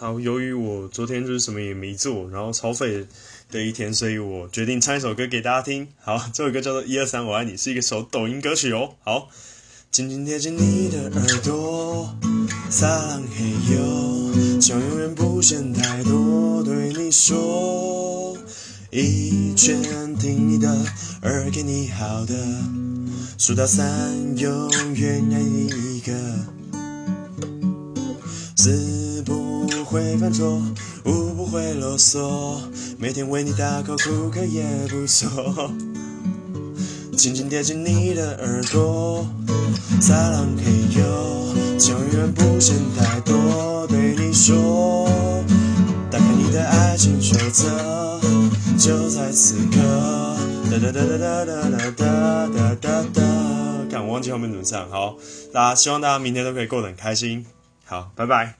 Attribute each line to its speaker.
Speaker 1: 好，由于我昨天就是什么也没做，然后超废的一天，所以我决定唱一首歌给大家听。好，这首歌叫做《一二三我爱你》，是一个首抖音歌曲哦。好，紧紧贴近你的耳朵，撒浪嘿哟，希望永远不嫌太多，对你说，一拳听你的，二给你好的，数到三，永远爱你一个。四会犯错，五不会啰嗦，每天为你大口哭可也不错。轻轻贴近你的耳朵，撒浪嘿哟，希望永远不嫌太多，对你说，打开你的爱情手册，就在此刻。哒哒哒哒哒哒哒哒哒哒。看我忘记后面怎么唱，好，大家希望大家明天都可以过得很开心。好，拜拜。